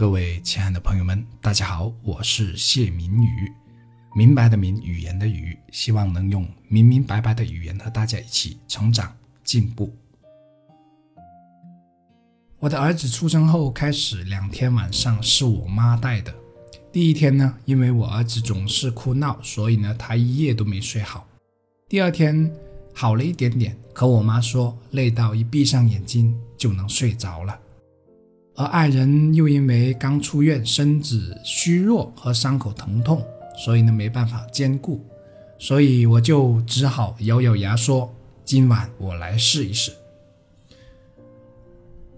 各位亲爱的朋友们，大家好，我是谢明宇，明白的明，语言的语，希望能用明明白白的语言和大家一起成长进步。我的儿子出生后，开始两天晚上是我妈带的。第一天呢，因为我儿子总是哭闹，所以呢，他一夜都没睡好。第二天好了一点点，可我妈说累到一闭上眼睛就能睡着了。而爱人又因为刚出院，身子虚弱和伤口疼痛，所以呢没办法兼顾，所以我就只好咬咬牙说：“今晚我来试一试。”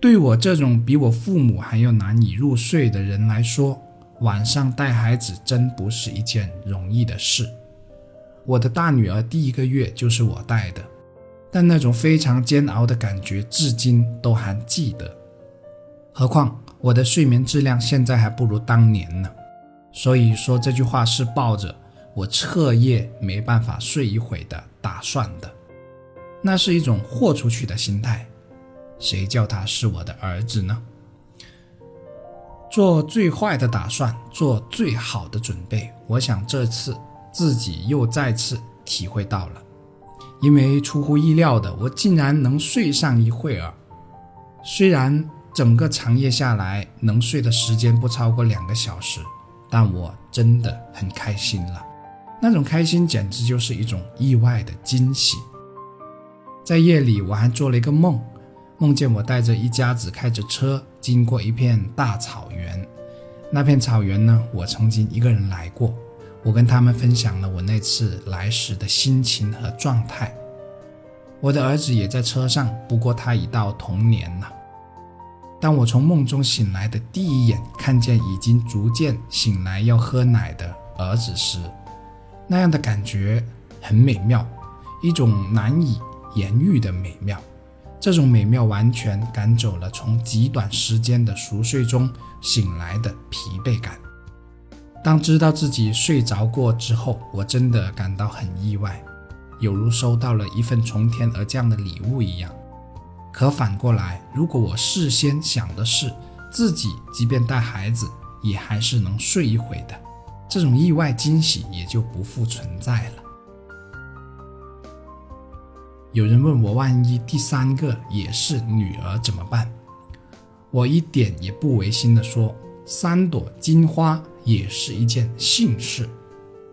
对我这种比我父母还要难以入睡的人来说，晚上带孩子真不是一件容易的事。我的大女儿第一个月就是我带的，但那种非常煎熬的感觉至今都还记得。何况我的睡眠质量现在还不如当年呢，所以说这句话是抱着我彻夜没办法睡一会的打算的，那是一种豁出去的心态。谁叫他是我的儿子呢？做最坏的打算，做最好的准备。我想这次自己又再次体会到了，因为出乎意料的，我竟然能睡上一会儿，虽然。整个长夜下来，能睡的时间不超过两个小时，但我真的很开心了。那种开心简直就是一种意外的惊喜。在夜里，我还做了一个梦，梦见我带着一家子开着车经过一片大草原。那片草原呢，我曾经一个人来过。我跟他们分享了我那次来时的心情和状态。我的儿子也在车上，不过他已到童年了。当我从梦中醒来的第一眼，看见已经逐渐醒来要喝奶的儿子时，那样的感觉很美妙，一种难以言喻的美妙。这种美妙完全赶走了从极短时间的熟睡中醒来的疲惫感。当知道自己睡着过之后，我真的感到很意外，有如收到了一份从天而降的礼物一样。可反过来，如果我事先想的是自己即便带孩子也还是能睡一会的，这种意外惊喜也就不复存在了。有人问我，万一第三个也是女儿怎么办？我一点也不违心的说，三朵金花也是一件幸事，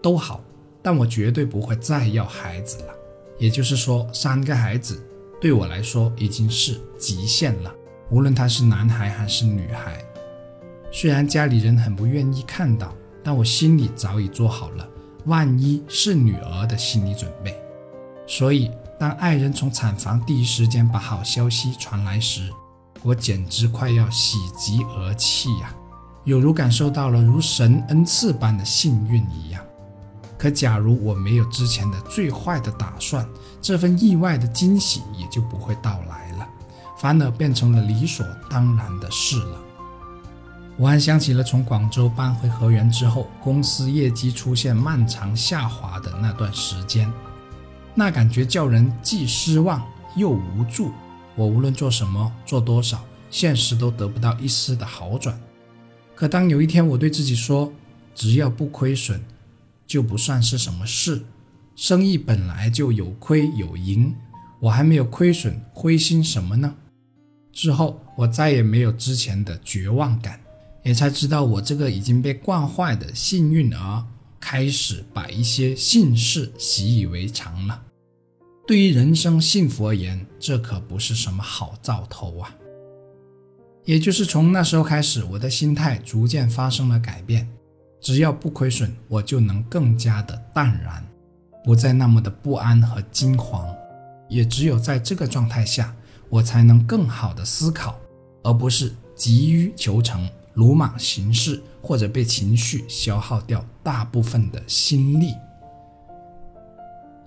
都好，但我绝对不会再要孩子了。也就是说，三个孩子。对我来说已经是极限了，无论他是男孩还是女孩。虽然家里人很不愿意看到，但我心里早已做好了万一是女儿的心理准备。所以，当爱人从产房第一时间把好消息传来时，我简直快要喜极而泣呀，有如感受到了如神恩赐般的幸运一样。可假如我没有之前的最坏的打算，这份意外的惊喜也就不会到来了，反而变成了理所当然的事了。我还想起了从广州搬回河源之后，公司业绩出现漫长下滑的那段时间，那感觉叫人既失望又无助。我无论做什么，做多少，现实都得不到一丝的好转。可当有一天我对自己说，只要不亏损，就不算是什么事，生意本来就有亏有盈，我还没有亏损，灰心什么呢？之后我再也没有之前的绝望感，也才知道我这个已经被惯坏的幸运儿开始把一些幸事习以为常了。对于人生幸福而言，这可不是什么好兆头啊！也就是从那时候开始，我的心态逐渐发生了改变。只要不亏损，我就能更加的淡然，不再那么的不安和惊慌。也只有在这个状态下，我才能更好的思考，而不是急于求成、鲁莽行事，或者被情绪消耗掉大部分的心力。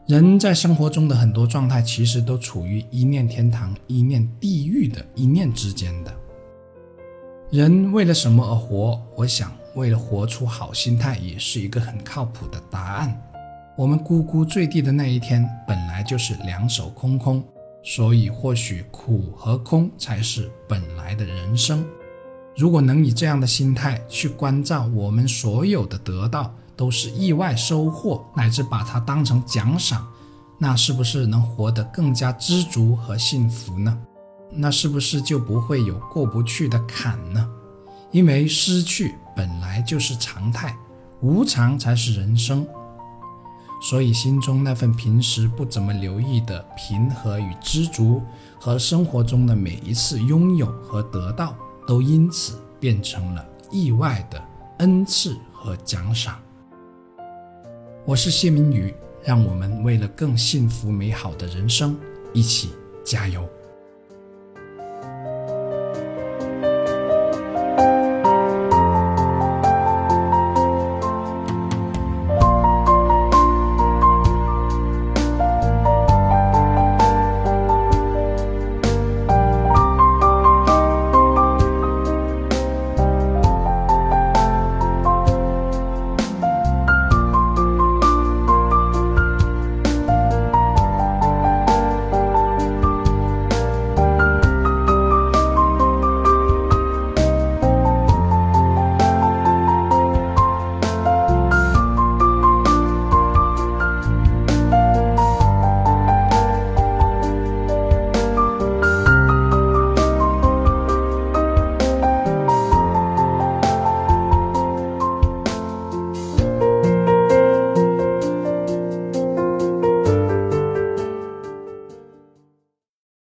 人在生活中的很多状态，其实都处于一念天堂、一念地狱的一念之间的。人为了什么而活？我想。为了活出好心态，也是一个很靠谱的答案。我们呱呱坠地的那一天，本来就是两手空空，所以或许苦和空才是本来的人生。如果能以这样的心态去关照我们所有的得到都是意外收获，乃至把它当成奖赏，那是不是能活得更加知足和幸福呢？那是不是就不会有过不去的坎呢？因为失去本来就是常态，无常才是人生。所以心中那份平时不怎么留意的平和与知足，和生活中的每一次拥有和得到，都因此变成了意外的恩赐和奖赏。我是谢明宇，让我们为了更幸福美好的人生，一起加油。